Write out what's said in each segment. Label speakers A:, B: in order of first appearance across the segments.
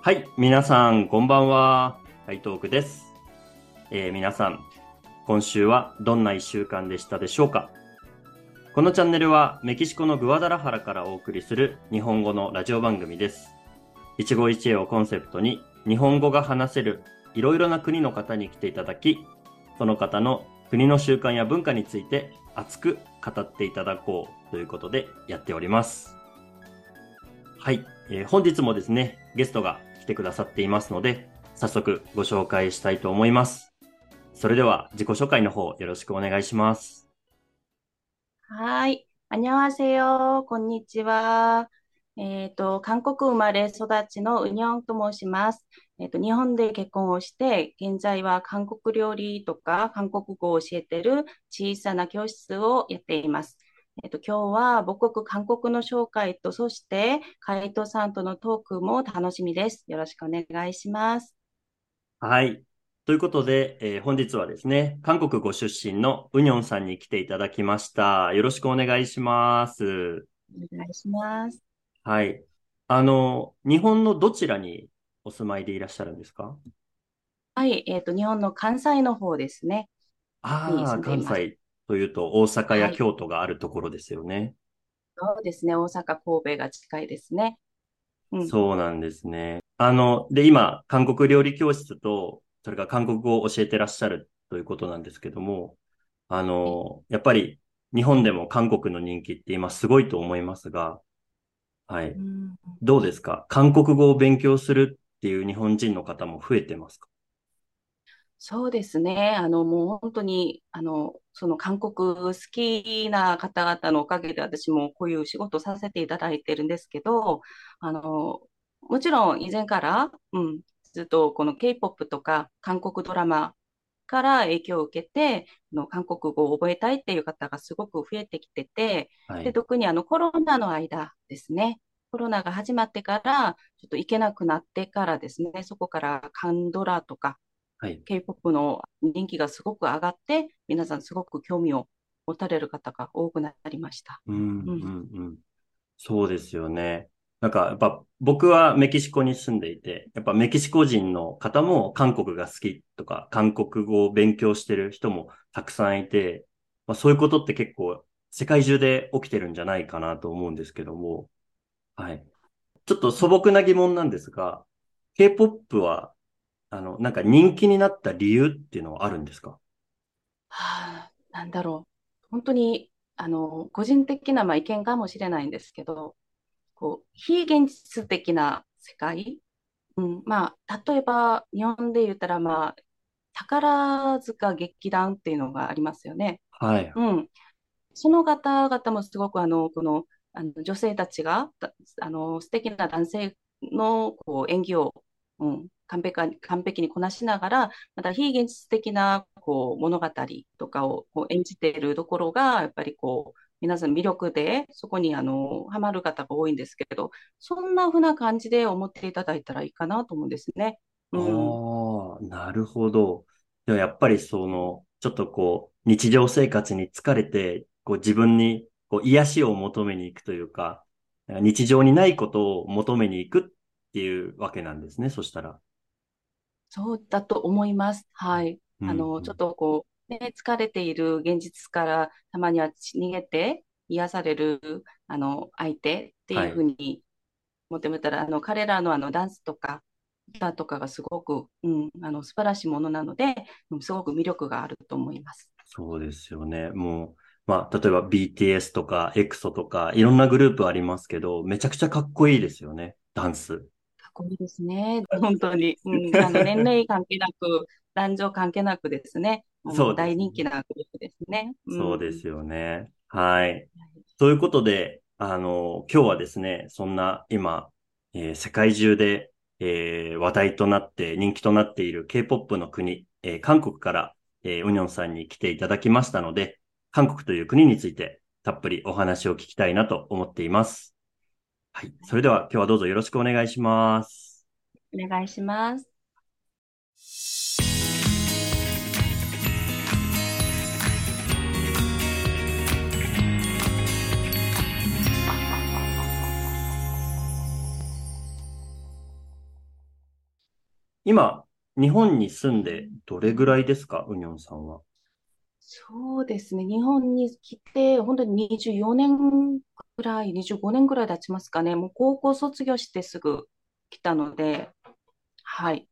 A: はい、皆さん、こんばんは。ハイトークです。えー皆さん、今週はどんな一週間でしたでしょうか？このチャンネルはメキシコのグアダラハラからお送りする日本語のラジオ番組です。一期一会をコンセプトに日本語が話せるいろいろな国の方に来ていただき、その方の国の習慣や文化について熱く語っていただこうということでやっております。はい、えー本日もですね、ゲストがてくださっていますので、早速ご紹介したいと思います。それでは自己紹介の方よろしくお願いします。
B: はい。あにゃわせよ。こんにちは。えっ、ー、と、韓国生まれ育ちのウニョンと申します。えっ、ー、と、日本で結婚をして、現在は韓国料理とか韓国語を教えてる小さな教室をやっています。えっと、今日は母国韓国の紹介と、そして、カイトさんとのトークも楽しみです。よろしくお願いします。
A: はい。ということで、えー本日はですね、韓国ご出身のウニョンさんに来ていただきました。よろしくお願いします。
B: お願いします。
A: はい。あの、日本のどちらにお住まいでいらっしゃるんですか？
B: はい。えっと、日本の関西の方ですね。に
A: ああ、関西というと大阪や
B: はい
A: 京都があるところですよね。
B: そうですね。大阪、神戸が近いですね。うん。
A: そうなんですね。あの、で、今、韓国料理教室と、それから韓国語を教えてらっしゃるということなんですけども、あの、やっぱり日本でも韓国の人気って今すごいと思いますが、はい。
B: うん
A: どうですか？韓国語を勉強するっていう日本人の方も増えてますか？
B: そうですね。あの、もう本当に、あの、その韓国好きな方々のおかげで私もこういう仕事をさせていただいてるんですけど、あの、もちろん以前から、うん、ずっとこの K-POP とか韓国ドラマから影響を受けて、あの韓国語を覚えたいっていう方がすごく増えてきてて、で、
A: はい。
B: 特にあのコロナの間ですね。コロナが始まってから、ちょっと行けなくなってからですね、そこからカンドラとか、
A: はい。
B: K-POP の人気がすごく上がって、皆さんすごく興味を持たれる方が多くなりました。
A: うん、う
B: うん
A: ん、うん。そうですよね。なんか、やっぱ僕はメキシコに住んでいて、やっぱメキシコ人の方も韓国が好きとか、韓国語を勉強してる人もたくさんいて、まあそういうことって結構世界中で起きてるんじゃないかなと思うんですけども、はい。ちょっと素朴な疑問なんですが、K-POP は、あの、なんか人気になった理由っていうのはあるんですか？
B: はあ、なんだろう。本当に、あの、個人的なまあ意見かもしれないんですけど、こう、非現実的な世界？うん、まあ、例えば、日本で言ったら、まあ、宝塚劇団っていうのがありますよね。
A: はい。
B: うん。その方々もすごくあの、この、あの女性たちが、だあの、素敵な男性のこう演技を、うん、完璧に、完璧にこなしながら、また非現実的なこう物語とかをこう演じているところが、やっぱりこう、皆さん魅力で、そこにあの、ハマる方が多いんですけど、そんな風な感じで思っていただいたらいいかなと思うんですね。うん。
A: ああ、なるほど。でもやっぱりその、ちょっとこう、日常生活に疲れて、こう自分にこう癒しを求めに行くというか、日常にないことを求めに行くっていうわけなんですね、そしたら。
B: そうだと思います。はい。
A: うん
B: あの、ちょっとこう、ね、疲れている現実からたまには逃げて癒される、あの、相手っていうふうに思ってみたら、あの、彼らのあの、ダンスとか、歌とかがすごく、うん、あの、素晴らしいものなので、うんすごく魅力があると思います。
A: そうですよね。もう、まあ、例えば BTS とか EXO とか、いろんなグループありますけど、めちゃくちゃかっこいいですよね、ダンス。
B: かっこいいですね。本当に。うん、あの、年齢関係なく、男女関係なくですね。
A: そう
B: 大人気なグループですね。
A: そうですよね。はい。ということで、あの、今日はですね、そんな今、えー世界中で、えー話題となって人気となっている K-POP の国、えー韓国から、えーウニョンさんに来ていただきましたので、韓国という国についてたっぷりお話を聞きたいなと思っています。はい。それでは今日はどうぞよろしくお願いします。
B: お願いします。
A: 今、日本に住んでどれぐらいですか、ウニョンさんは。
B: そうですね。日本に来て、本当に24年ぐらい、25年ぐらい経ちますかね。もう高校卒業してすぐ来たので、はい。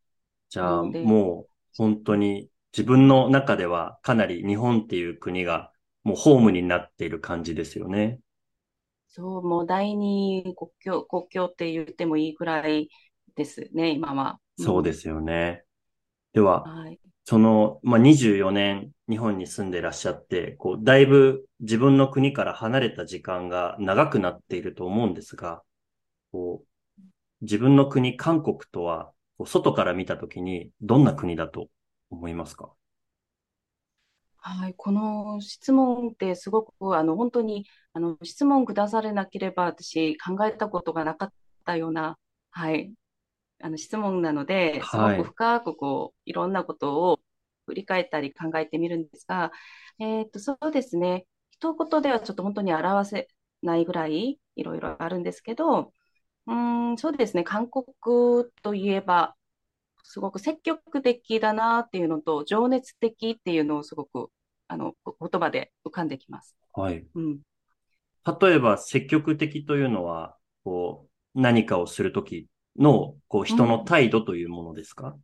A: じゃあ、もう本当に自分の中ではかなり日本っていう国がもうホームになっている感じですよね。
B: そう、もう第二国境、国境って言ってもいいくらいですね、今は。
A: そうですよね。では、はい、その、まあ、24年日本に住んでいらっしゃって、こう、だいぶ自分の国から離れた時間が長くなっていると思うんですが、こう、自分の国、韓国とは、外から見たときにどんな国だと思いますか？
B: はい、この質問ってすごく、あの、本当に、あの、質問くだされなければ私考えたことがなかったような、はい、あの質問なので、すごく深くこう、いろんなことを振り返ったり考えてみるんですが、えっと、そうですね。一言ではちょっと本当に表せないぐらいいろいろあるんですけど、うん、そうですね。韓国といえば、すごく積極的だなっていうのと、情熱的っていうのをすごく、あの、言葉で浮かんできます。
A: はい。うん。例えば、積極的というのは、こう、何かをするときの、こう、人の態度というものですか、うん、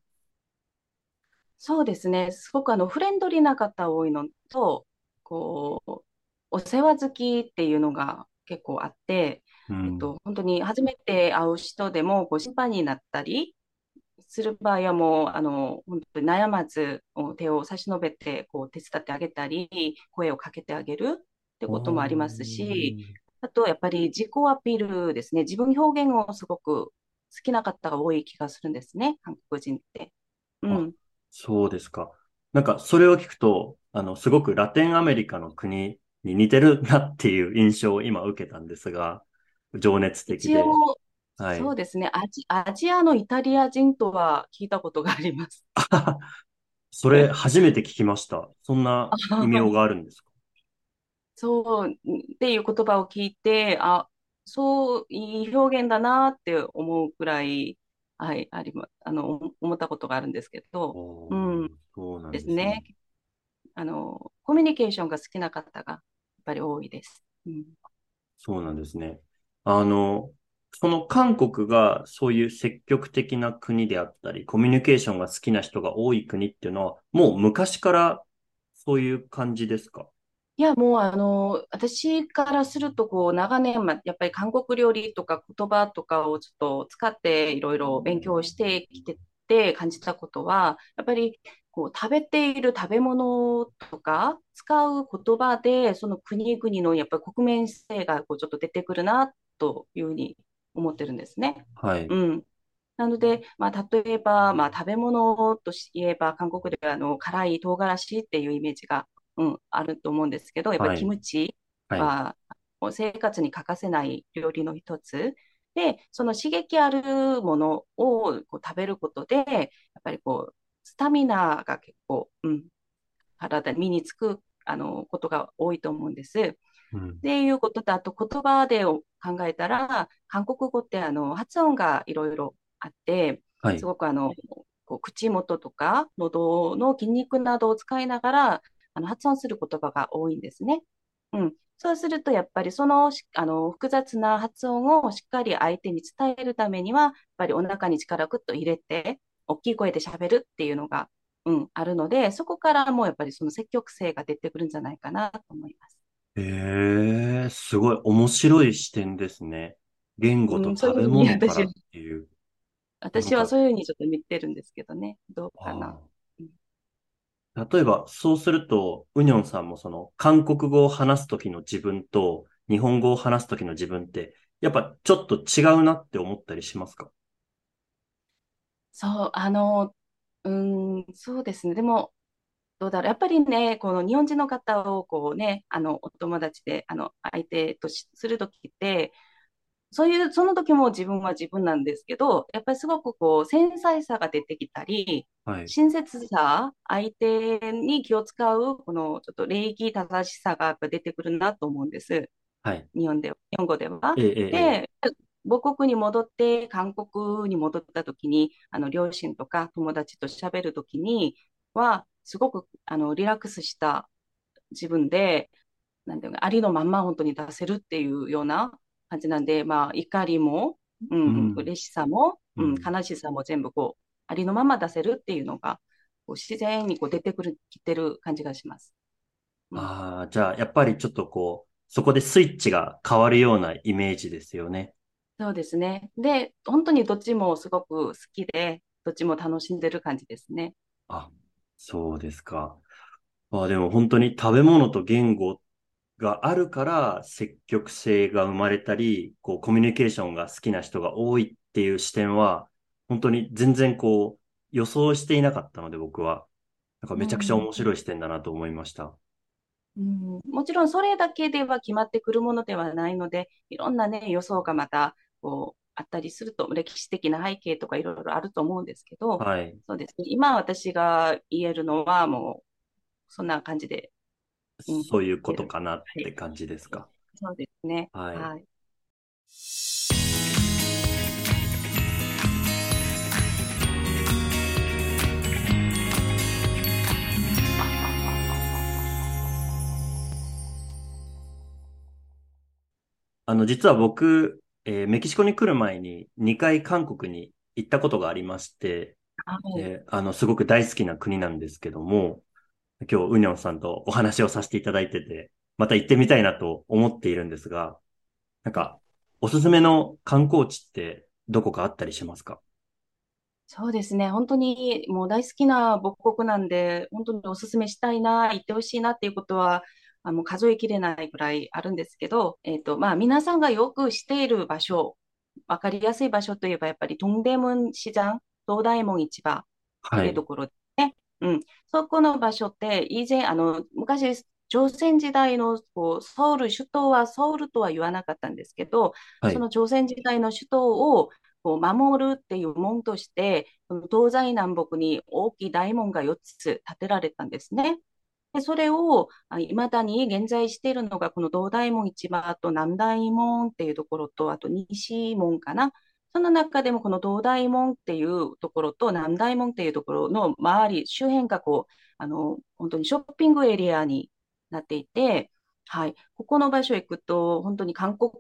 B: そうですね。すごくあの、フレンドリーな方多いのと、こう、お世話好きっていうのが結構あって、うん、えっと、本当に初めて会う人でも、こう、心配になったりする場合はもう、あの、本当に悩まず、手を差し伸べて、こう、手伝ってあげたり、声をかけてあげるってこともありますし、あと、やっぱり自己アピールですね。自分表現をすごく好きな方が多い気がするんですね、韓国人って。
A: うん。そうですか。なんか、それを聞くと、あの、すごくラテンアメリカの国に似てるなっていう印象を今受けたんですが、情熱的で。
B: はい、そうですねアジ。アジアのイタリア人とは聞いたことがあります。
A: それ、初めて聞きました。そんな 異名があるんですか？
B: そうっていう言葉を聞いて、あ、そう、いい表現だなって思うくらい、はい、ありま、あの、思ったことがあるんですけど、うん、そうなんですね。あの、コミュニケーションが好きな方がやっぱり多いです。うん、
A: そうなんですね。あの、その韓国がそういう積極的な国であったり、コミュニケーションが好きな人が多い国っていうのは、もう昔からそういう感じですか？
B: いや、もう、あの、私からすると、こう、長年、ま、やっぱり韓国料理とか言葉とかをちょっと使っていろいろ勉強してきてて感じたことは、やっぱり、こう、食べている食べ物とか、使う言葉で、その国々のやっぱり国民性がこうちょっと出てくるな、というふうに思ってるんですね。
A: はい。
B: うん。なので、まあ、例えば、まあ、食べ物といえば、韓国ではあの辛い唐辛子っていうイメージがうん、あると思うんですけど、やっぱりキムチは、生活に欠かせない料理の一つ。で、その刺激あるものをこう食べることで、やっぱりこう、スタミナが結構、うん、体に身につくあのことが多いと思うんです。うん、っていうことと、あと言葉で考えたら、韓国語ってあの発音がいろいろあって、はい、すごくあのこう口元とか喉の筋肉などを使いながらあの発音する言葉が多いんですね。うん。そうすると、やっぱりそのあの複雑な発音をしっかり相手に伝えるためには、やっぱりお腹に力をぐっと入れて、大きい声で喋るっていうのが、うん、あるので、そこからもやっぱりその積極性が出てくるんじゃないかなと思います。
A: へえー、すごい面白い視点ですね。言語と食べ物からっていう。うん、
B: 私はそういうふうにちょっと見てるんですけどね。どうかな。
A: 例えば、そうすると、ウニョンさんもその、韓国語を話すときの自分と、日本語を話すときの自分って、やっぱちょっと違うなって思ったりしますか？
B: そう、あの、うん、そうですね。でも、どうだろう。やっぱりね、この日本人の方をこうね、あの、お友達で、あの、相手とするときって、そういう、その時も自分は自分なんですけど、やっぱりすごくこう、繊細さが出てきたり、はい、親切さ、相手に気を使う、このちょっと礼儀正しさがやっぱ出てくるなと思うんです。
A: はい。
B: 日本で、日本語では。ええ、で、母国に戻って、韓国に戻った時に、あの、両親とか友達と喋る時には、すごく、あの、リラックスした自分で、なんていうか、ありのまんま本当に出せるっていうような感じなんで、まあ、怒りも、うん、うん、嬉しさも、うん、悲しさも全部こう、ありのまま出せるっていうのが、こう自然にこう出てくる、きてる感じがします。
A: うん、ああ、じゃあ、やっぱりちょっとこう、そこでスイッチが変わるようなイメージですよね。
B: そうですね。で、本当にどっちもすごく好きで、どっちも楽しんでる感じですね。
A: あ、そうですか。あ、でも本当に食べ物と言語があるから積極性が生まれたり、こうコミュニケーションが好きな人が多いっていう視点は、本当に全然こう予想していなかったので僕は。なんかめちゃくちゃ面白い視点だなと思いました。
B: うん、もちろんそれだけでは決まってくるものではないので、いろんなね、予想がまたこうあったりすると、歴史的な背景とかいろいろあると思うんですけど、
A: はい、
B: そうですね。今私が言えるのはもう、そんな感じで。
A: そういうことかなって感じですか？はい、
B: そうですね。
A: はい。はいあの、実は僕、えー、メキシコに来る前に2回韓国に行ったことがありまして、はい、えー、あの、すごく大好きな国なんですけども、今日、ウニョンさんとお話をさせていただいてて、また行ってみたいなと思っているんですが、なんか、おすすめの観光地ってどこかあったりしますか？
B: そうですね。本当にもう大好きな母国なんで、本当におすすめしたいな、行ってほしいなっていうことは、あの数えきれないぐらいあるんですけど、えっ、ー、と、まあ、皆さんがよく知っている場所、わかりやすい場所といえば、やっぱり、トンデムン市場、東大門市場というところでうん。そこの場所って、以前、あの、昔、朝鮮時代のこうソウル、首都はソウルとは言わなかったんですけど、はい、その朝鮮時代の首都をこう守るっていう門として、東西南北に大きい大門が4つ建てられたんですね。で、それを、いまだに現在しているのが、この東大門市場と南大門っていうところと、あと西門かな。その中でもこの東大門っていうところと南大門っていうところの周り、周辺がこう、あの、本当にショッピングエリアになっていて、はい。ここの場所行くと、本当に韓国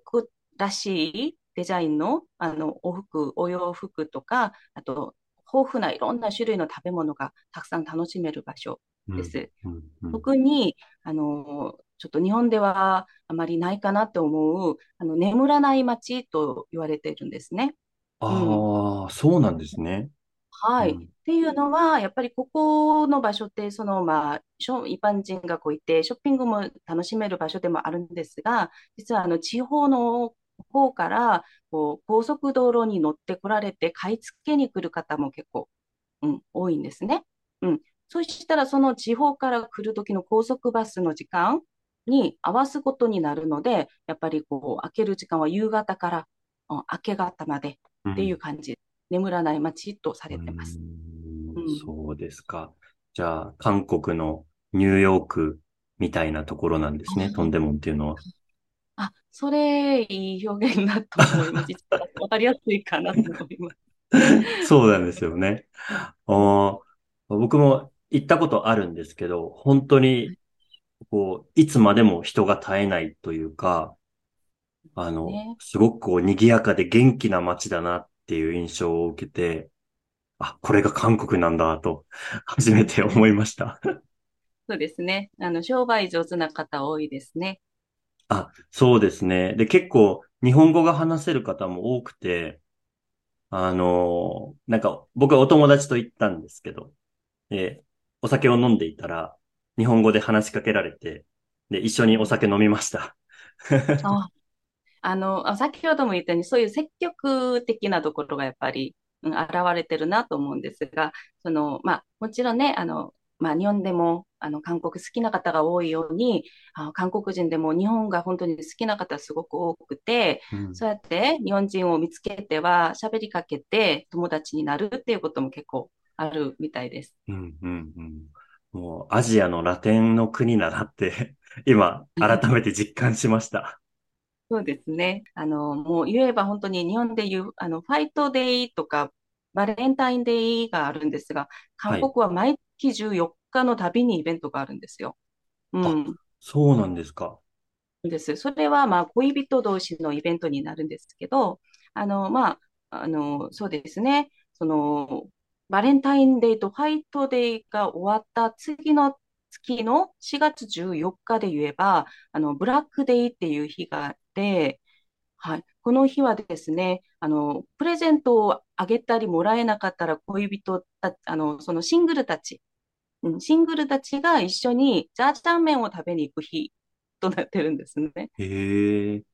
B: らしいデザインの、あの、お服、お洋服とか、あと、豊富ないろんな種類の食べ物がたくさん楽しめる場所です。うんうん、特に、あの、ちょっと日本ではあまりないかなと思う、あの、眠らない街と言われているんですね。
A: ああ、うん、そうなんですね。
B: はい。っていうのは、やっぱりここの場所って、その、まあ、一般人がこういて、ショッピングも楽しめる場所でもあるんですが、実はあの地方の方からこう高速道路に乗ってこられて買い付けに来る方も結構、うん、多いんですね。うん。そしたらその地方から来る時の高速バスの時間に合わすことになるので、やっぱりこう開ける時間は夕方から、うん、明け方までっていう感じ、うん、眠らない街とされてます。
A: うん、そうですか。じゃあ、韓国のニューヨークみたいなところなんですね、トンデモンっていうのは。
B: あ、それいい表現だと思います。わかりやすいかなと思います。
A: そうなんですよね。あ僕も行ったことあるんですけど、本当に、こう、いつまでも人が絶えないというか、あの、ね、すごくこう、賑やかで元気な街だなっていう印象を受けて、あ、これが韓国なんだと、初めて思いました。
B: そうですね。あの、商売上手な方多いですね。
A: あ、そうですね。で、結構、日本語が話せる方も多くて、あの、なんか、僕はお友達と行ったんですけど、えお酒を飲んでいたら、日本語で話しかけられて、で、一緒にお酒飲みました。
B: ああの、先ほども言ったように、そういう積極的なところがやっぱり、うん、現れてるなと思うんですが、その、まあ、もちろんね、あの、まあ、日本でも、あの、韓国好きな方が多いように、あ韓国人でも日本が本当に好きな方すごく多くて、うん、そうやって日本人を見つけては喋りかけて友達になるっていうことも結構あるみたいです。
A: うんうんうん。もうアジアのラテンの国だなって今 改めて実感しました。
B: そうですね。あの、もう言えば本当に日本でいう、あの、ファイトデイとか、バレンタインデイがあるんですが、韓
A: はい。
B: 国は毎月14日のたびにイベントがあるんですよ。う
A: あ、
B: ん。
A: そうなんですか。
B: です。それは、まあ、恋人同士のイベントになるんですけど、あの、まあ、あの、そうですね。その、バレンタインデーとホワイトデーが終わった次の月の4月14日で言えば、あの、ブラックデーっていう日がはい。この日はですね、あの、プレゼントをあげたりもらえなかったら恋人た、あの、そのシングルたち、うんシングルたちが一緒にジャージャー麺を食べに行く日 となってるんですね。
A: へえ。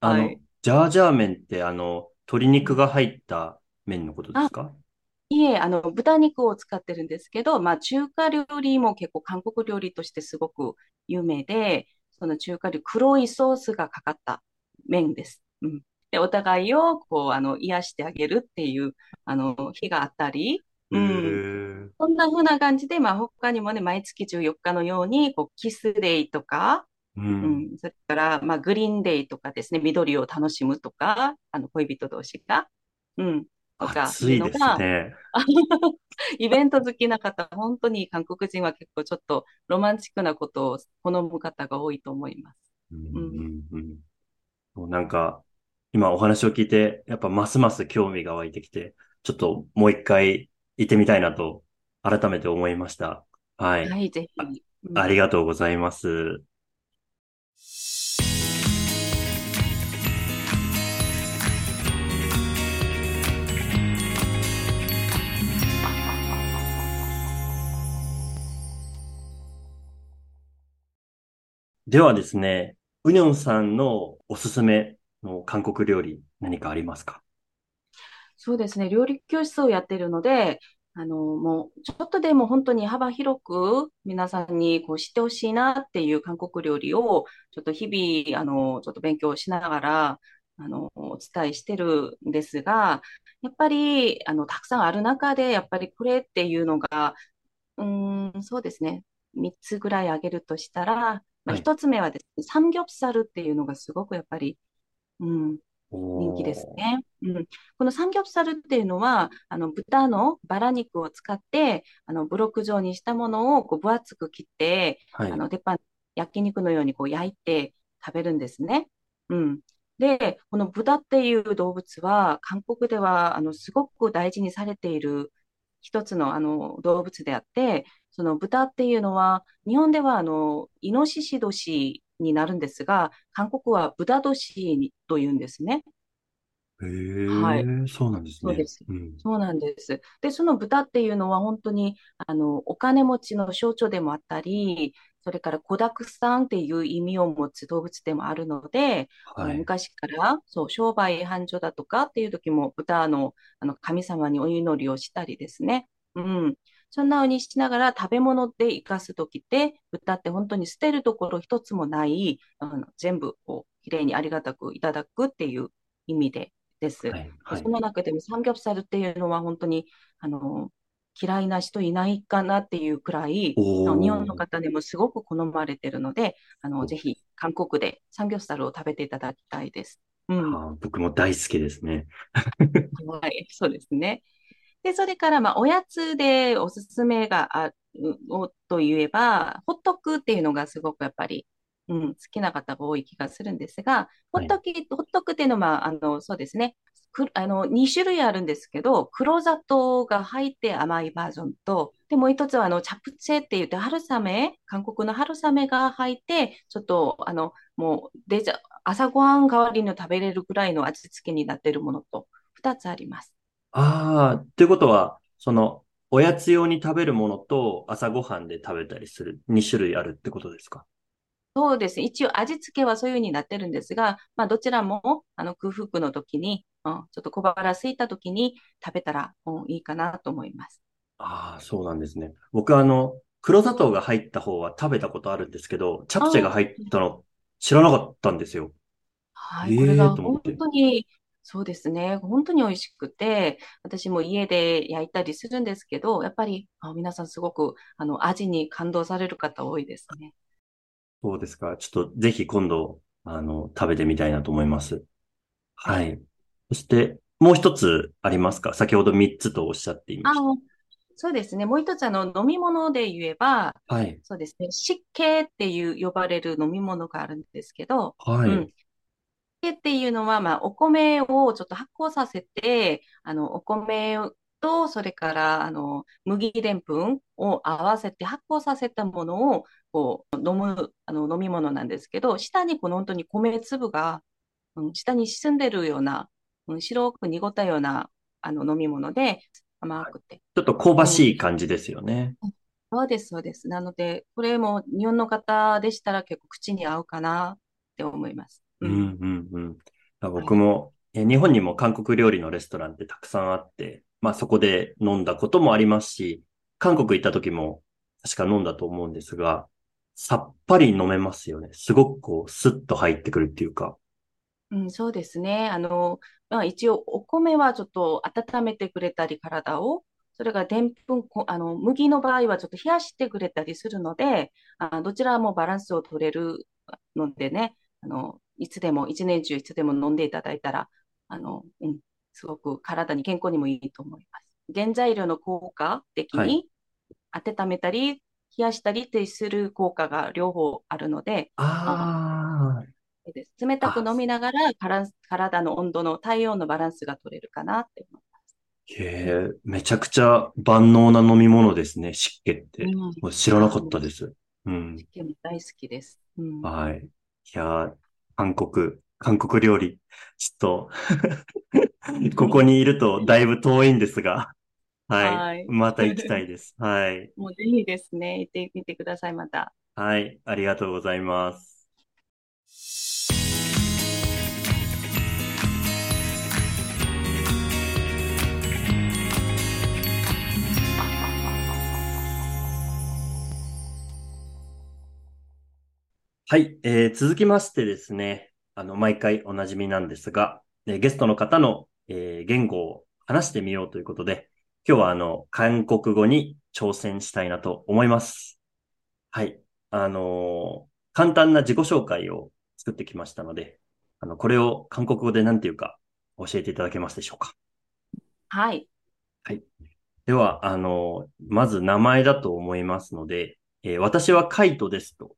A: あの、
B: はい。
A: ジャージャー麺ってあの、鶏肉
B: うん
A: が入った麺のことです
B: あ、
A: か
B: いえ、あの、豚肉を使ってるんですけど、まあ、中華料理も結構韓国料理としてすごく有名で、その中華料理、黒いソースがかかった麺です。うん。で、お互いを、こう、あの、癒してあげるっていう、あの、日があったり、
A: へ
B: うん。
A: え。
B: そんな風な感じで、まあ、他にもね、毎月14日のように、こう、キスデイとか、
A: うん。
B: うん、それから、まあ、グリーンデイとかですね、緑を楽しむとか、あの、恋人同士が、うん、とかい
A: 暑いです
B: うのが、
A: ね。
B: イベント好きな方、本当に韓国人は結構ちょっとロマンチックなことを好む方が多いと思います。
A: う
B: うん。
A: んうんなんか、今お話を聞いて、やっぱますます興味が湧いてきて、ちょっともう一回行ってみたいなと改めて思いました。はい。
B: はい、ぜ
A: あ、
B: ひ。うん。
A: ありがとうございます。ではですね、うにょんさんのおすすめの韓国料理何かありますか？
B: そうですね、料理教室をやっているので、あの、もう、ちょっとでも本当に幅広く皆さんにこう知ってほしいなっていう韓国料理を、ちょっと日々、あの、ちょっと勉強しながら、あの、お伝えしてるんですが、やっぱり、あの、たくさんある中で、やっぱりこれっていうのが、うん、そうですね、3つぐらい挙げるとしたら、まあ、
A: はい。
B: 1つ目はですね、サムギョプサルっていうのがすごくやっぱり、うん、人気です。ね。うん、このサムギョプサルっていうのは、あの豚のバラ肉を使って、あのブロック状にしたものをこう分厚く切って、
A: はい。
B: あの鉄板、焼肉のようにこう焼いて食べるんですね。うん。で、この豚っていう動物は、韓国ではあのすごく大事にされている一つのあの動物であって、その豚っていうのは、日本ではあのイノシシ年になるんですが、韓国は豚年というんですね。
A: へ
B: はい。
A: え、そうなんですね。
B: そうです。
A: うん。
B: そうなんです。で、その豚っていうのは本当に、あの、お金持ちの象徴でもあったり、それから子沢山っていう意味を持つ動物でもあるので、
A: はい。
B: 昔から、そう、商売繁盛だとかっていう時も豚の、あの、神様にお祈りをしたりですね。うん。そんな風にしながら食べ物で生かす時って、豚って本当に捨てるところ一つもない、あの、全部、こう、きれいにありがたくいただくっていう意味で、です。
A: はい。
B: で、
A: はい。
B: その中でもサムギョプサルっていうのは本当に、あの、嫌いな人いないかなっていうくらい、日本の
A: ー。
B: 方でもすごく好まれてるので、あの、ぜひ韓国でサムギョプサルを食べていただきたいです。うん。
A: あー、僕も大好きですね。
B: はい、そうですね。で、それから、まあ、おやつでおすすめがあるおといえば、ホットクっていうのがすごくやっぱり、うん、好きな方が多い気がするんですが、ホ
A: はい。
B: ットク、ホットクっていうのは、あの、そうですね。く、あの、2種類あるんですけど、黒砂糖が入って甘いバージョンと、で、もう一つは、あの、チャプチェって言って、春雨、韓国の春雨が入って、ちょっと、あの、もう、デジャ、朝ごはん代わりの食べれるぐらいの味付けになっているものと、2つあります。
A: ああ、ということは、その、おやつ用に食べるものと朝ごはんで食べたりする2種類あるってことですか？
B: そうですね。一応味付けはそういう風になってるんですが、まあどちらもあの空腹の時に、うん、ちょっと小腹空いた時に食べたら、うん、いいかなと思います。
A: ああ、そうなんですね。僕はあの、黒砂糖が入った方は食べたことあるんですけど、チャプチェが
B: あ
A: 入ったの知らなかったんですよ。
B: はい、これ
A: ええ
B: が本。当に、そうですね。本当に美味しくて、私も家で焼いたりするんですけど、やっぱりあ皆さんすごくあの味に感動される方多いですね。
A: そうですか。ちょっとぜひ今度、あの、食べてみたいなと思います。はい。そして、もう一つありますか？先ほど三つとおっしゃっていまし
B: あの、そうですね。もう一つ、あの、飲み物で言えば、
A: た。はい。
B: そうですね。湿気っていう呼ばれる飲み物があるんですけど、
A: はい。
B: うん。湿気っていうのは、まあ、お米をちょっと発酵させて、あの、お米と、それから、あの、麦でんぷんを合わせて発酵させたものを、こう、飲む、あの、飲み物なんですけど、下にこの本当に米粒が、うん、下に沈んでるような、うん、白く濁ったような、あの、飲み物で、甘くて。
A: ちょっと香ばしい感じですよね。
B: そうです、そうです。なので、これも日本の方でしたら結構口に合うかなって思います。
A: うん、うん、うん。僕も、え日本にも韓国料理のレストランってたくさんあって、まあそこで飲んだこともありますし、韓国行った時も確か飲んだと思うんですが、さっぱり飲めますよね。すごくこう、スッと入ってくるっていうか。
B: うん、そうですね。あの、まあ、一応、お米はちょっと温めてくれたり、体を。それがでんぷん、こあの、麦の場合はちょっと冷やしてくれたりするので、あ、どちらもバランスを取れるのでね、あの、いつでも、一年中いつでも飲んでいただいたら、あの、うん、すごく体に健康にもいいと思います。原材料の効果的
A: はい
B: に温めたり、冷やしたりってする効果が両方あるので、
A: あ
B: です冷たく飲みながら体の温度の体温のバランスが取れるかなって思います。
A: へえ、めちゃくちゃ万能な飲み物ですね、湿気って。
B: うん
A: 知らなかったです。うん。
B: 湿気も大好きです。うん、
A: はい。いやー、韓国、韓国料理、ちょっと、ここにいるとだいぶ遠いんですが、はい。
B: はい
A: また行きたいです。はい。
B: もうぜひですね、行ってみてください、また。
A: はい。ありがとうございます。はい、えー続きましてですね、あの、毎回おなじみなんですが、えーゲストの方の、えー言語を話してみようということで、今日はあの、韓国語に挑戦したいなと思います。はい。あのー簡単な自己紹介を作ってきましたので、あの、これを韓国語で何て言うか教えていただけますでしょうか。
B: はい。
A: では、あのーまず名前だと思いますので、えー私はカイトですと、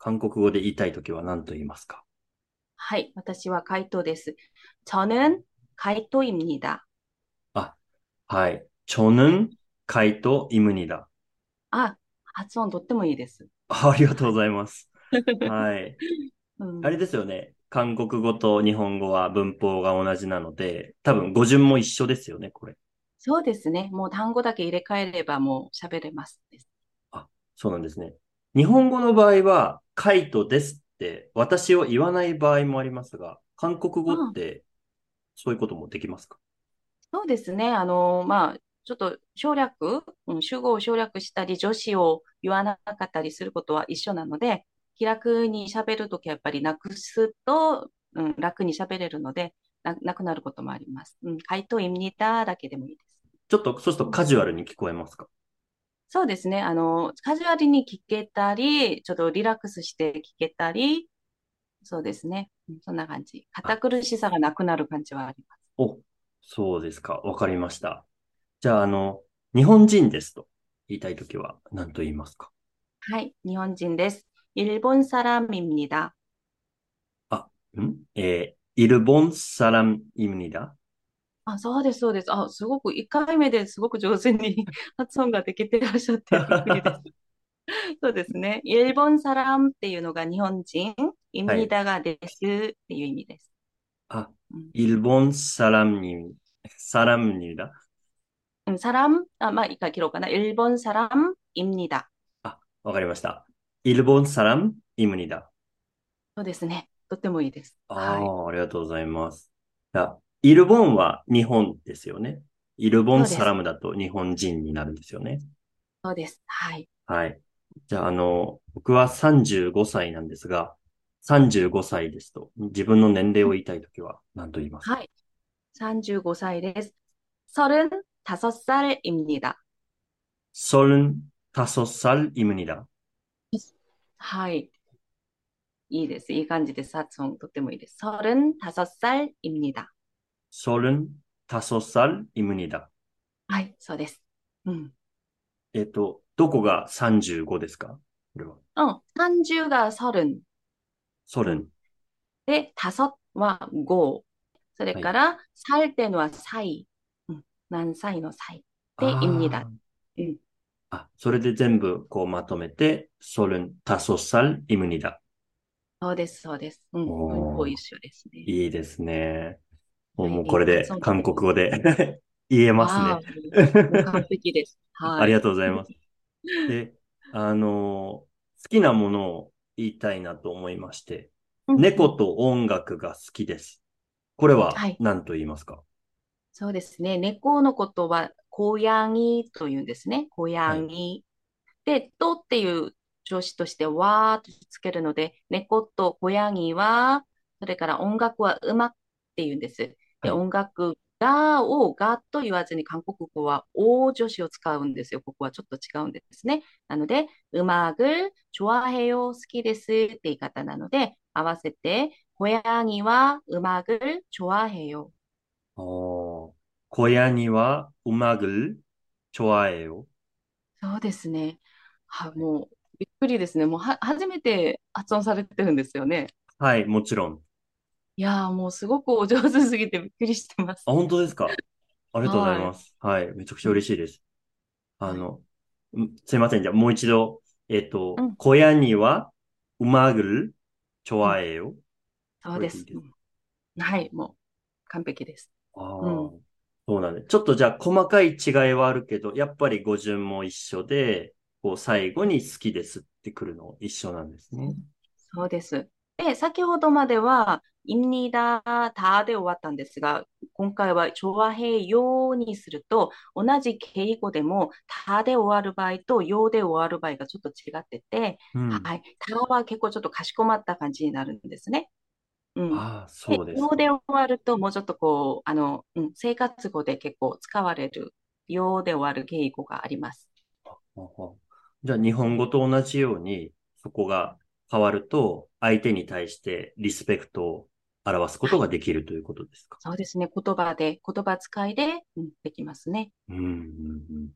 A: 韓国語で言いたいときは何と言いますか
B: はい。私はカイトです。저는カイト입니다。
A: あ、はい。저는カイトイムニダ。
B: あ、発音とってもいいです。
A: あありがとうございます。はい。
B: うん
A: あれですよね。韓国語と日本語は文法が同じなので、多分語順も一緒ですよね、これ。
B: そうですね。もう単語だけ入れ替えればもう喋れますです。
A: そうなんですね。日本語の場合は、 カイトですって私を言わない場合もありますが、韓国語ってそういうこともできますか？
B: そうですね。あの、まあ、ちょっと省略、うん、主語を省略したり、助詞を言わなかったりすることは一緒なので、気楽に喋るときはやっぱりなくすと、うん、楽に喋れるのでな、なくなることもあります。うん、回答意味だだけでもいいです。
A: ちょっと、そうするとカジュアルに聞こえますか？
B: そうですね。あの、カジュアルに聞けたり、ちょっとリラックスして聞けたり、そうですね。そんな感じ。堅苦しさがなくなる感じはあります。
A: お、そうですか。わかりました。じゃあ、あの、日本人ですと言いたいときは何と言いますか？
B: はい、日本人です。日本サラミミニダ。
A: あ、ん？えー、日本サラミミニダ
B: あ、そうです、そうです。あ、すごく、1回目ですごく上手に 発音ができてらっしゃってびっくりです。そうですね。日本サランっていうのが日本人、意味ダがですっていう意味です。
A: あ、日本サラムに、サラムに
B: だ？サラム、あ、まあ、いいか、切ろうかな。日本サラム、意味ダ。
A: あ、わかりました。日本サラム、意味ダ。
B: そうですね。とってもいいです。
A: あ、
B: はい、
A: ありがとうございます。じゃイルボンは日本ですよね。イルボンサラムだと日本人になるんですよね。
B: そうです。はい。
A: はい。じゃあ、あの、僕は35歳なんですが、35歳ですと、自分の年齢を言いたいときは何と言いますか
B: はい。35歳です。35살입니다。
A: 서른 다섯 살입니다.
B: はい。 いいです。いい感じです。発音とってもいいです。서른다섯 살입니다.
A: sollen tasosal imunida。
B: はい、そうです。うん。
A: えっと、どこが35ですか？これは。
B: うん、30が
A: sollen。solen。
B: で、タソは5。それから、サル、っていうのは歳。うん、何歳の歳。で、いみだ。うん。
A: あ、それで全部こうまとめて、ソルン、タソッサル、イムニダ。
B: そうです、そうです。うん、こう一緒ですね。
A: いいですね。もうこれで韓国語で 言えますね。
B: 完璧です。はい。
A: ありがとうございます。で、あの、好きなものを言いたいなと思いまして、猫と音楽が好きです。これは何と言いますか、はい、
B: そうですね。猫のことは、小ヤギというんですね。小ヤギ。はい、で、とっていう助詞としてわーとつけるので、猫と小ヤギは、それから音楽はうまっていうんです。で、
A: はい
B: 音楽がをがと言わずに韓国語はお助詞を使うんですよ。ここはちょっと違うんですね。なので、음악을좋아해요好きですって言い方なので、合わせて、고양이は음악을 좋아해요。
A: おー、小屋には음악을 좋아해요。
B: そうですね。は、もう、びっくりですね。もうは、初めて発音されてるんですよね。
A: はい、もちろん。
B: いやーもうすごくお上手すぎてびっくりしてます。
A: あ、本当ですか？ありがとうございます。はい、めちゃくちゃ嬉しいです。あの、すいません。じゃあもう一度、えっと、
B: うん
A: 小屋には、うまぐる、ちょわえよ。
B: そうです。
A: で
B: はい、もう完璧です。
A: ああ、そうなんで。ちょっとじゃあ細かい違いはあるけど、やっぱり語順も一緒で、こう最後に好きですってくるの一緒なんですね。
B: そうです。で、先ほどまでは、インニダタで終わったんですが、今回は調和平用にすると、同じ敬語でも、タで終わる場合と用で終わる場合がちょっと違ってて、
A: うん、
B: はい、は結構ちょっとかしこまった感じになるんですね。うん、
A: あそうです、
B: 用で終わると、もうちょっとこう、あの、うん、生活語で結構使われる、用で終わる敬語があります。
A: じゃあ、日本語と同じように、そこが変わると、相手に対してリスペクトを表すことができるということですか？
B: そうですね。言葉で、言葉遣いで、うん、できますね。
A: うん、うん、うん。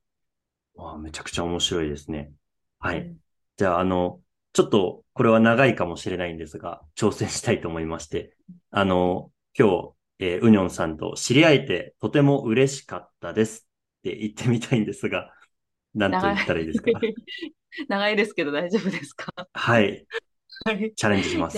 A: わあ、めちゃくちゃ面白いですね。はい。
B: うん
A: じゃあ、あの、ちょっと、これは長いかもしれないんですが、挑戦したいと思いまして、あの、今日、えーうにょんさんと知り合えてとても嬉しかったですって言ってみたいんですが、何と言ったらいいですか？
B: 長いですけど大丈夫ですか？
A: はい、
B: はい。
A: チャレンジします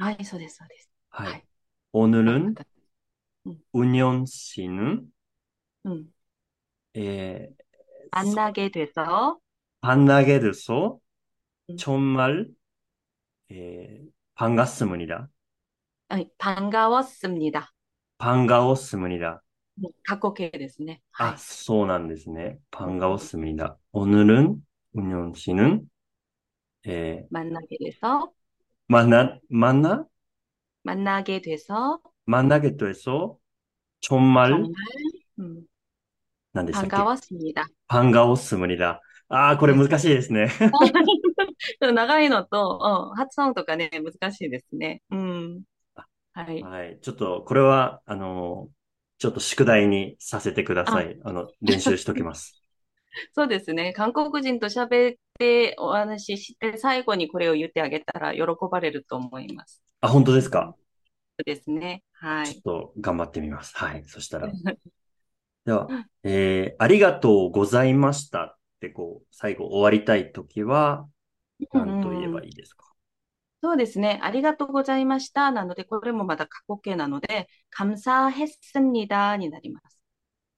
B: はい、そうです、そうです。
A: はい。
B: はい
A: 오늘은
B: うん、
A: 운영 씨는,
B: うん。
A: 에,
B: 만나게 돼서,
A: 만나게 돼서
B: 음.
A: 정말 에, 반갑습니다.
B: 아니, 반가웠습니다.
A: 반가웠습니다.
B: もう過去形ですね。は
A: 아,
B: い。
A: 소난데스네. 반가웠습니다. 오늘은 운영 씨는 에,
B: 만나게 돼서,
A: 만나 만나
B: 만나게 돼서,
A: 만나게 돼서 정말
B: 정말, 음,
A: 何でしたっけ
B: 반가웠습니다.
A: 반가웠습니다. 아, これ難しいですね。
B: ちょっと長いのと、うん、発音とかね、難しいですね。うん。はい。
A: はい。ちょっと、これは、あの、ちょっと宿題にさせてください。あの、練習しときます。
B: そうですね。韓国人と喋ってお話しして、最後にこれを言ってあげたら喜ばれると思います。
A: あ、本当ですか
B: そうですね。はい。
A: ちょっと頑張ってみます。はい。そしたら。では、えー、ありがとうございましたって、こう、最後終わりたいときは、何と言えばいいですか
B: そうですね。ありがとうございました。なので、これもまた過去形なので、감사했습니다になります。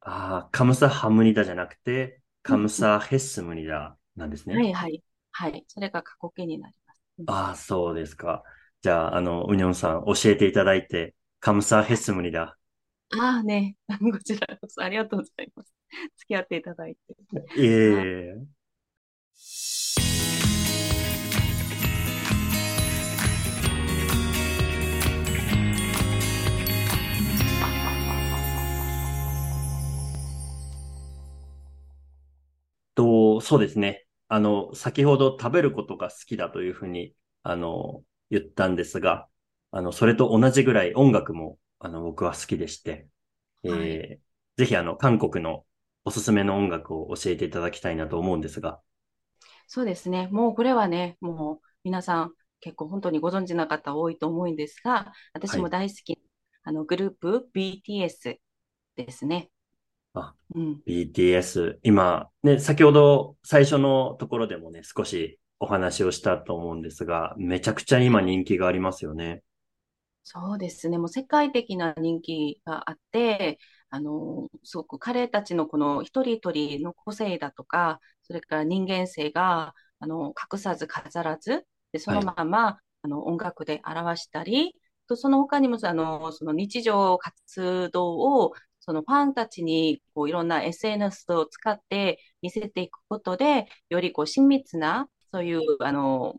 A: ああ、カムサハムニダじゃなくて、 カムサヘッスムニダなんですね。
B: はいはい。はい。それが過去形になります。
A: ああ、そうですか。じゃあ、あの、ウニョンさん、教えていただいて、カムサヘスムニだ。
B: ああね、こちらこそありがとうございます。付き合っていただいて。
A: いえい。え。と、そうですね。あの、先ほど食べることが好きだというふうに、あの、言ったんですが、あの、それと同じぐらい音楽も、あの、僕は好きでして、
B: はい。
A: えー、ぜひあの、韓国のおすすめの音楽を教えていただきたいなと思うんですが、
B: そうですね。もうこれはね、もう皆さん結構本当にご存知な方多いと思うんですが、私も
A: はい。
B: 大好き、あの、グループ BTS ですね。
A: あ、
B: うん。
A: BTS。今、ね、先ほど最初のところでもね、少しお話をしたと思うんですが、めちゃくちゃ今人気がありますよね。
B: そうですね。もう世界的な人気があって、あの、すごく彼たちのこの一人一人の個性だとか、それから人間性が、あの、隠さず飾らず、で、その
A: はい。
B: まま、あの、音楽で表したり、と、その他にも、あの、その日常活動を、そのファンたちに、こう、いろんな SNS を使って見せていくことで、よりこう、親密な、そういう、あの、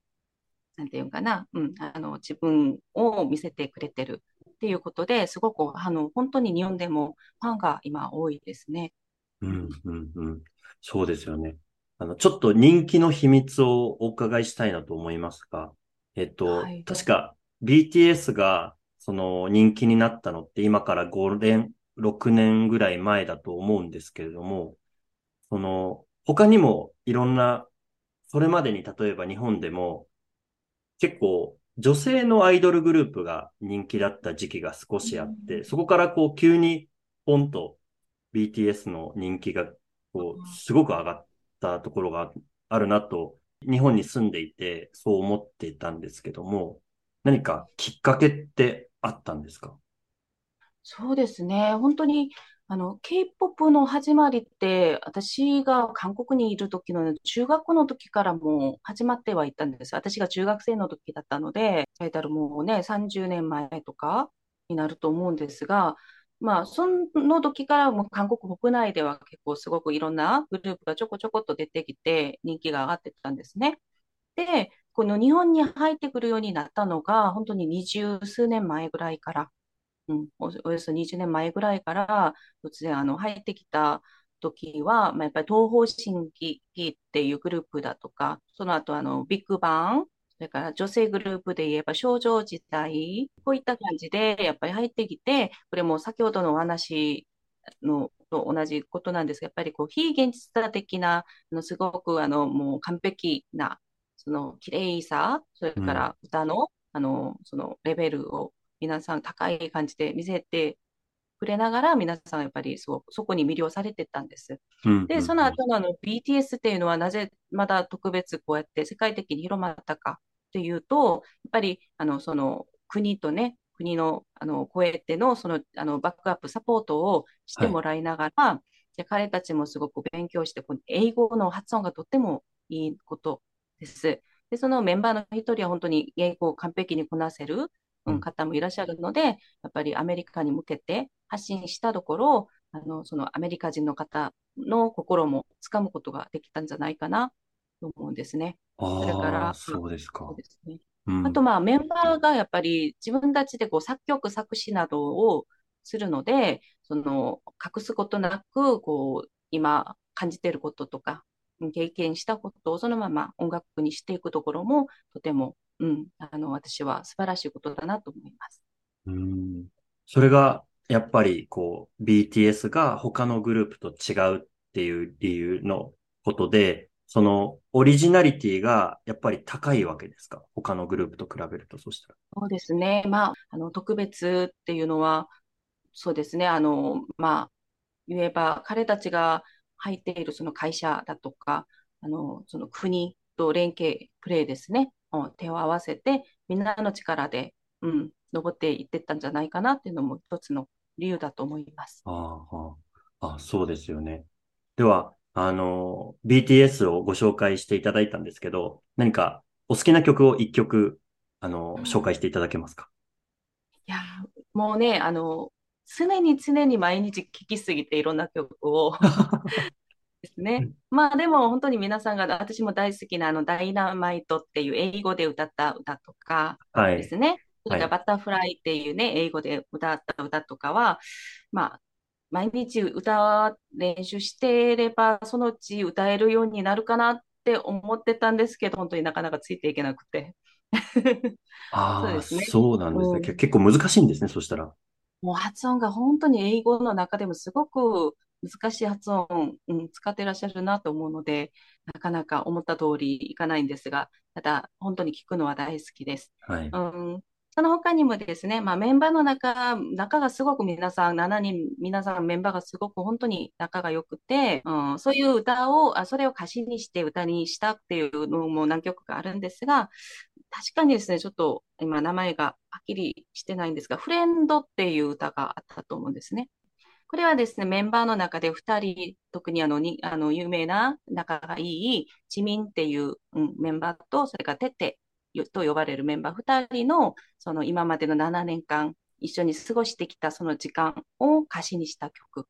B: なんていうのかな、うん、あの、自分を見せてくれてるっていうことで、すごく、あの、本当に日本でもファンが今多いですね。
A: う、
B: うんん。
A: うん、うん。そうですよね。あの、ちょっと人気の秘密をお伺いしたいなと思いますが、えっ
B: は
A: と、
B: い。
A: 確か BTS がその人気になったのって今から5年、6年ぐらい前だと思うんですけれども、その他にもいろんな、それまでに例えば日本でも結構女性のアイドルグループが人気だった時期が少
B: う
A: しあって、
B: ん。
A: そこからこう急にポンと BTS の人気がこうすごく上がったところがあるなと、日本に住んでいてそう思っていたんですけども、何かきっかけってあったんですか？
B: そうですね。本当に、あの、K-POP の始まりって、私が韓国にいる時の中学校の時からも始まってはいたんです。私が中学生の時だったので、最たるもうね、30年前とかになると思うんですが、まあ、その時からも韓国国内では結構すごくいろんなグループがちょこちょこっと出てきて人気が上がってたんですね。で、この日本に入ってくるようになったのが、本当に二十数年前ぐらいからうん、お、およそ20年前ぐらいから突然あの入ってきた時は、まあ、やっぱり東方神起っていうグループだとか、その後あのビッグバン、それから女性グループで言えば少女時代、こういった感じでやっぱり入ってきて、これも先ほどのお話のと同じことなんですが、やっぱりこう非現実的な、あのすごくあのもう完璧な、その綺麗さ、それか
A: うん、
B: ら歌の、あの、そのレベルを皆さん高い感じで見せてくれながら、皆さんやっぱりそ、そこに魅了されてたんです。
A: うん、
B: で、
A: うん、うん。
B: その後のあの BTS っていうのはなぜまだ特別こうやって世界的に広まったかっていうと、やっぱりあのその国とね、国のあの超えてのそのあのバックアップ、サポートをして
A: はい。
B: もらいながら、で彼たちもすごく勉強して、こう英語の発音がとってもいいことです。で、そのメンバーの一人は本当に英語を完璧にこなせる、方もいらっしゃるので、やっぱりアメリカに向けて発信したところ、あの、そのアメリカ人の方の心もつかむことができたんじゃないかなと思うんですね。それから、まあ
A: そうです
B: そう
A: か。
B: ですね。
A: うん、
B: あと、まあ、メンバーがやっぱり自分たちでこう作曲、作詞などをするので、その隠すことなく、こう、今感じていることとか、うん経験したことをそのまま音楽にしていくところも、とても、うん、あの、私は素晴らしいことだなと思います。
A: うん。それが、やっぱり、こう、BTS が他のグループと違うっていう理由のことで、その、オリジナリティが、やっぱり高いわけですか？他のグループと比べると、そしたら。
B: そうですね。まあ、あの、特別っていうのは、そうですね。あの、まあ、言えば、彼たちが入っているその会社だとか、あの、その国と連携プレーですね。うん手を合わせて、みんなの力で、うん、登っていってったんじゃないかなっていうのも一つの理由だと思います。
A: ああ、ああ、あそうですよね。では、あの、BTS をご紹介していただいたんですけど、何かお好きな曲を一曲、あの、紹介していただけますか？
B: いや、もうね、あの、常に常に毎日聴きすぎていろんな曲を ですね。まあでも本当に皆さんが、私も大好きなあの、ダイナマイトっていう英語で歌った歌とかですね。それからバタフライっていうね、英語で歌った歌とかは、まあ、毎日歌練習していれば、そのうち歌えるようになるかなって思ってたんですけど、本当になかなかついていけなくて。
A: ああ、そうですね。そうなんですね、うん、結構難しいんですね、そしたら。
B: もう発音が本当に英語の中でもすごく難しい発音、うん、使ってらっしゃるなと思うので、なかなか思った通りいかないんですが、ただ本当に聞くのは大好きです。はい、うん、その他にもですね、まあ、メンバーの中、仲がすごく皆さん、7人、皆さんメンバーがすごく本当に仲が良くて、うん、そういう歌をあ、それを歌詞にして歌にしたっていうのも何曲かあるんですが、確かにですね、ちょっと今名前がはっきりしてないんですが、フレンドっていう歌があったと思うんですね。これはですね、メンバーの中で2人、特にあのにあの有名な仲がいい、チミンっていう、うん、メンバーと、それからテテと呼ばれるメンバー2人の、その今までの7年間、一緒に過ごしてきたその時間を歌詞にした曲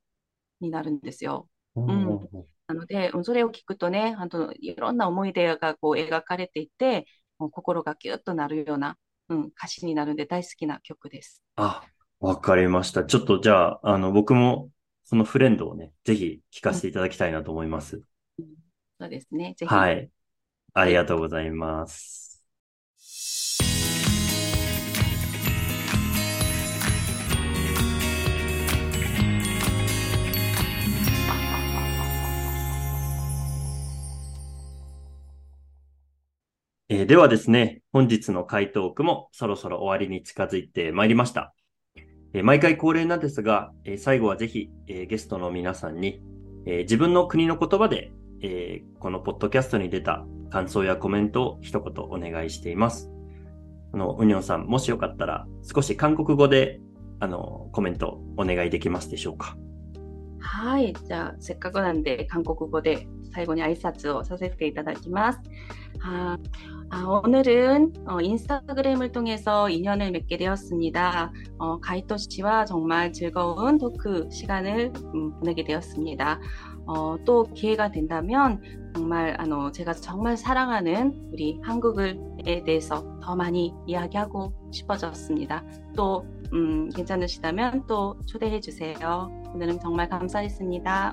B: になるんですよ。うん、なので、それを聞くとね、あのいろんな思い出がこう描かれていて、もう心がギュッとなるような、うん、歌詞になるんで大好きな曲です。
A: あ、わかりました。ちょっとじゃあ、あの、僕もそのフレンドをね、ぜひ聞かせていただきたいなと思います。
B: うん、そうですね。ぜ
A: ひ。はい。ありがとうございます。えー、ではですね、本日の回答句もそろそろ終わりに近づいてまいりました。毎回恒例なんですが、最後はぜひ、ゲストの皆さんに、自分の国の言葉で、このポッドキャストに出た感想やコメントを一言お願いしています。あの、ウニョンさん、もしよかったら少し韓国語であのコメントお願いできますでしょうか？
B: はい。じゃあ、せっかくなんで韓国語で最後に挨拶をさせていただきます。 아, 오늘은 어, 인스타그램을 통해서 인연을 맺게 되었습니다. 어, 가이토 씨와 정말 즐거운 토크 시간을 음, 보내게 되었습니다. 어, 또 기회가 된다면 정말 아, 제가 정말 사랑하는 우리 한국을에 대해서 더 많이 이야기하고 싶어졌습니다. 또 음, 괜찮으시다면 또 초대해 주세요. 오늘은 정말 감사했습니다.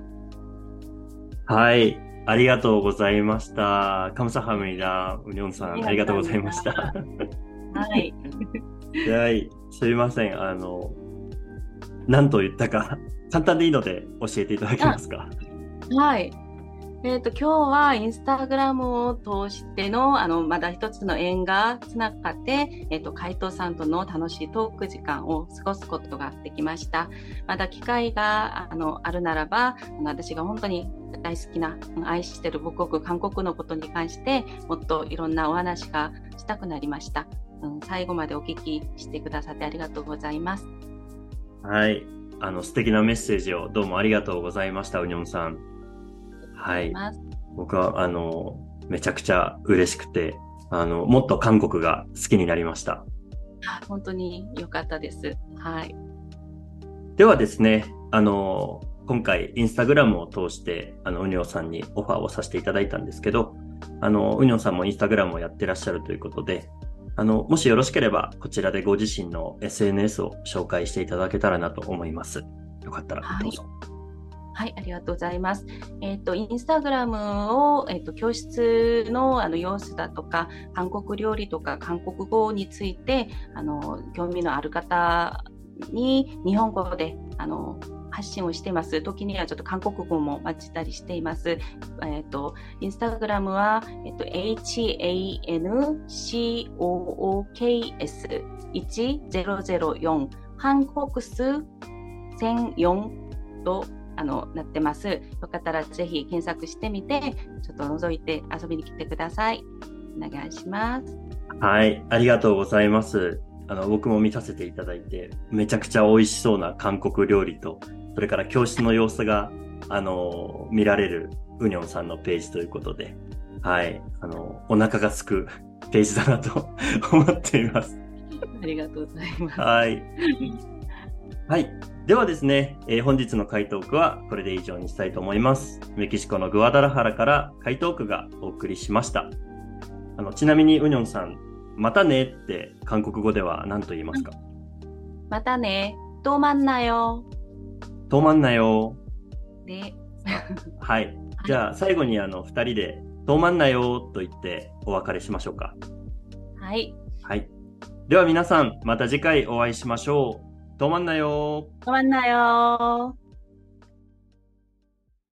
A: はいありがとうございました。カムサハムイダ、ウニョンさん、ありがとうございました。はい。はい、すいません。あの、何と言ったか、簡単でいいので教えていただけますか？
B: はい。えっ、ー、と、今日はインスタグラムを通しての、あの、まだ一つの縁がつながって、えっ、ー、と、海藤さんとの楽しいトーク時間を過ごすことができました。まだ機会が、あの、あるならば、あの私が本当に大好きな、愛してる母国、韓国のことに関して、もっといろんなお話がしたくなりました。うん、最後までお聞きしてくださってありがとうございます。
A: はい。あの、素敵なメッセージをどうもありがとうございました、ウニョンさん。はい。僕は、あの、めちゃくちゃ嬉しくて、あの、もっと韓国が好きになりました。
B: 本当に良かったです。はい。
A: ではですね、あの、今回、インスタグラムを通して、あの、ウニョさんにオファーをさせていただいたんですけど、あの、ウニョさんもインスタグラムをやってらっしゃるということで、あの、もしよろしければ、こちらでご自身の SNS を紹介していただけたらなと思います。よかったらどうぞ。
B: はいはい、ありがとうございます。えっ、ー、と、インスタグラムを、えっ、ー、と、教室のあの様子だとか、韓国料理とか韓国語について、あの、興味のある方に日本語で、あの、発信をしています。時にはちょっと韓国語も混じたりしています。えっ、ー、と、インスタグラムは、えっ、と、hankokс1004、韓国ス1004とあのなってます。よかったらぜひ検索してみて、ちょっと覗いて遊びに来てください。お願いします。
A: はい、ありがとうございます。あの、僕も見させていただいて、めちゃくちゃ美味しそうな韓国料理と、それから教室の様子が、あの、見られるウニョンさんのページということで、はい、あの、お腹がすく ページだなと思っています。
B: ありがとうございます。
A: はい。はい。ではですね、えー本日の回答句はこれで以上にしたいと思います。メキシコのグアダラハラから回答句がお送りしました。あのちなみにウニョンさん、またねって韓国語では何と言いますか？
B: またね、とまんなよ。
A: 止まんなよ。
B: で、
A: はい。じゃあ最後にあの二人で止まんなよと言ってお別れしましょうか。
B: はい。
A: はい。では皆さん、また次回お会いしましょう。止まんなよ。
B: とまんなよ。